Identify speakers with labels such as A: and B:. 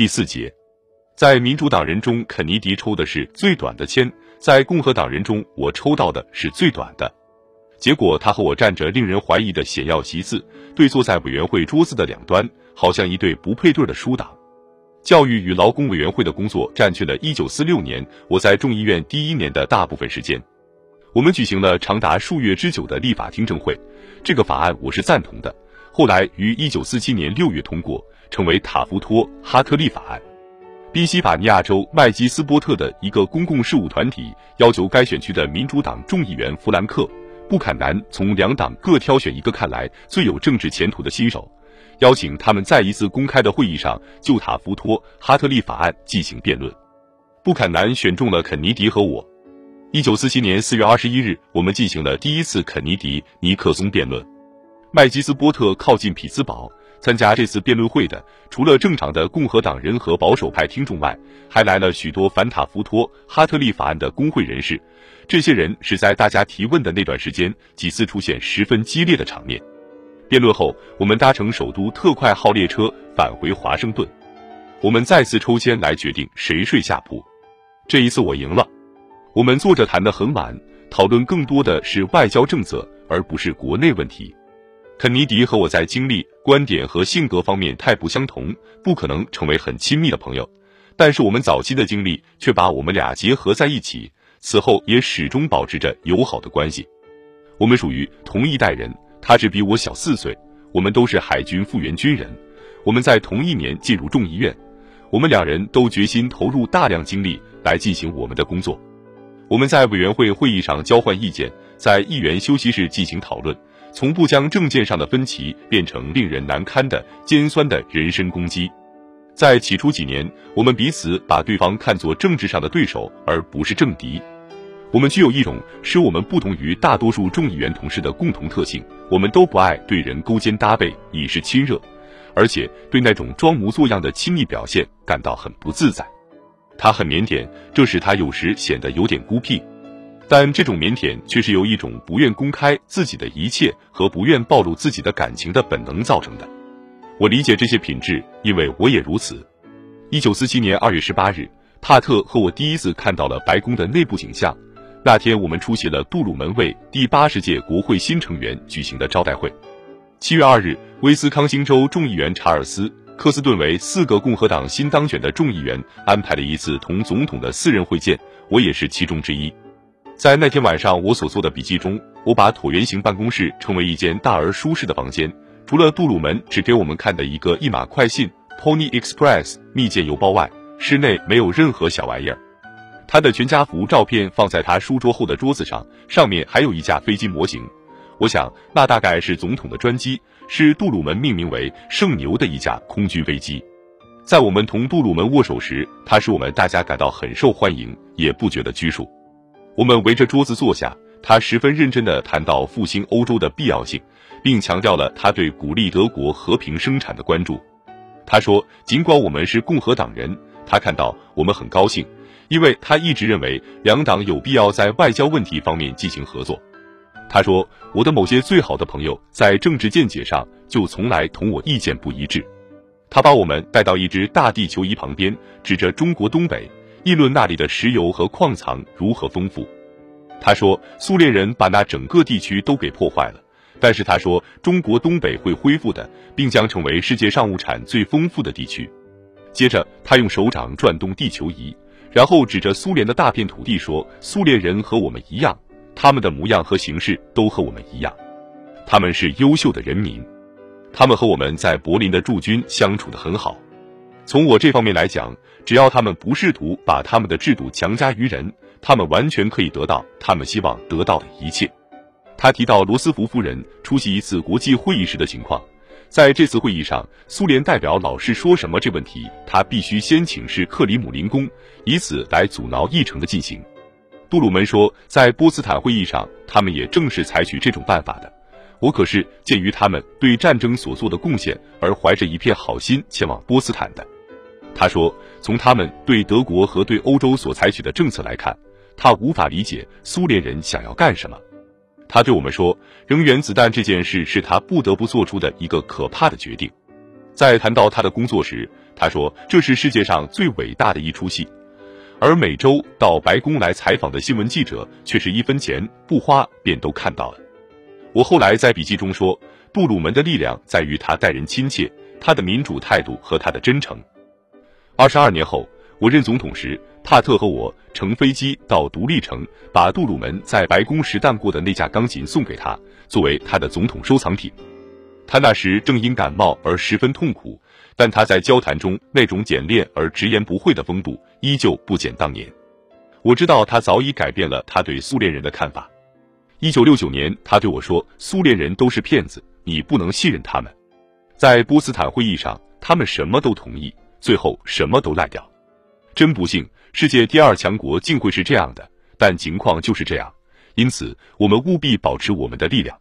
A: 第四节，在民主党人中，肯尼迪抽的是最短的签；在共和党人中，我抽到的是最短的。结果，他和我站着令人怀疑的显要席次，对坐在委员会桌子的两端，好像一对不配对的书党。教育与劳工委员会的工作占据了1946年我在众议院第一年的大部分时间。我们举行了长达数月之久的立法听证会，这个法案我是赞同的。后来于1947年6月通过，成为塔夫托哈特利法案。宾夕法尼亚州麦基斯波特的一个公共事务团体要求该选区的民主党众议员弗兰克·布坎南从两党各挑选一个看来最有政治前途的新手。邀请他们在一次公开的会议上就塔夫托哈特利法案进行辩论。布坎南选中了肯尼迪和我。一九四七年四月二十一日，我们进行了第一次肯尼迪尼克松辩论。麦基斯波特靠近匹兹堡，参加这次辩论会的除了正常的共和党人和保守派听众外，还来了许多反塔夫托哈特利法案的工会人士。这些人是在大家提问的那段时间几次出现十分激烈的场面。辩论后，我们搭乘首都特快号列车返回华盛顿。我们再次抽签来决定谁睡下铺。这一次我赢了。我们坐着谈得很晚，讨论更多的是外交政策，而不是国内问题。肯尼迪和我在经历、观点和性格方面太不相同，不可能成为很亲密的朋友。但是我们早期的经历却把我们俩结合在一起，此后也始终保持着友好的关系。我们属于同一代人。他只比我小四岁，我们都是海军复员军人，我们在同一年进入众议院，我们两人都决心投入大量精力来进行我们的工作。我们在委员会会议上交换意见，在议员休息室进行讨论，从不将政见上的分歧变成令人难堪的尖酸的人身攻击。在起初几年，我们彼此把对方看作政治上的对手，而不是政敌。我们具有一种使我们不同于大多数众议员同事的共同特性：我们都不爱对人勾肩搭背以示亲热，而且对那种装模作样的亲密表现感到很不自在。他很腼腆，这使他有时显得有点孤僻，但这种腼腆却是由一种不愿公开自己的一切和不愿暴露自己的感情的本能造成的。我理解这些品质，因为我也如此。一九四七年二月十八日，帕特和我第一次看到了白宫的内部景象。那天，我们出席了杜鲁门为第八十届国会新成员举行的招待会。七月二日，威斯康星州众议员查尔斯·科斯顿为四个共和党新当选的众议员安排了一次同总统的私人会见，我也是其中之一。在那天晚上，我所做的笔记中，我把椭圆形办公室称为一间大而舒适的房间。除了杜鲁门只给我们看的一个一码快信 （Pony Express） 密件邮包外，室内没有任何小玩意儿。他的全家福照片放在他书桌后的桌子上，上面还有一架飞机模型。我想，那大概是总统的专机，是杜鲁门命名为“圣牛”的一架空军飞机。在我们同杜鲁门握手时，他使我们大家感到很受欢迎，也不觉得拘束。我们围着桌子坐下，他十分认真地谈到复兴欧洲的必要性，并强调了他对鼓励德国和平生产的关注。他说，尽管我们是共和党人，他看到我们很高兴。因为他一直认为两党有必要在外交问题方面进行合作。他说：“我的某些最好的朋友在政治见解上就从来同我意见不一致。”他把我们带到一只大地球仪旁边，指着中国东北，议论那里的石油和矿藏如何丰富。他说：“苏联人把那整个地区都给破坏了，但是他说中国东北会恢复的，并将成为世界上物产最丰富的地区。”接着，他用手掌转动地球仪。然后指着苏联的大片土地说：“苏联人和我们一样，他们的模样和形式都和我们一样，他们是优秀的人民，他们和我们在柏林的驻军相处的很好。从我这方面来讲，只要他们不试图把他们的制度强加于人，他们完全可以得到他们希望得到的一切。”他提到罗斯福夫人出席一次国际会议时的情况。在这次会议上，苏联代表老是说什么这问题，他必须先请示克里姆林宫，以此来阻挠议程的进行。杜鲁门说，在波茨坦会议上，他们也正是采取这种办法的。我可是鉴于他们对战争所做的贡献而怀着一片好心前往波茨坦的。他说，从他们对德国和对欧洲所采取的政策来看，他无法理解苏联人想要干什么。他对我们说：“扔原子弹这件事是他不得不做出的一个可怕的决定。”在谈到他的工作时，他说这是世界上最伟大的一出戏。而每周到白宫来采访的新闻记者却是一分钱不花便都看到了。我后来在笔记中说，杜鲁门的力量在于他待人亲切，他的民主态度和他的真诚。二十二年后，我任总统时，帕特和我乘飞机到独立城，把杜鲁门在白宫时弹过的那架钢琴送给他，作为他的总统收藏品。他那时正因感冒而十分痛苦。但他在交谈中那种简练而直言不讳的风度，依旧不减当年。我知道他早已改变了他对苏联人的看法。一九六九年，他对我说：“苏联人都是骗子，你不能信任他们。”在波茨坦会议上，他们什么都同意，最后什么都赖掉。真不幸，世界第二强国竟会是这样的。但情况就是这样，因此我们务必保持我们的力量。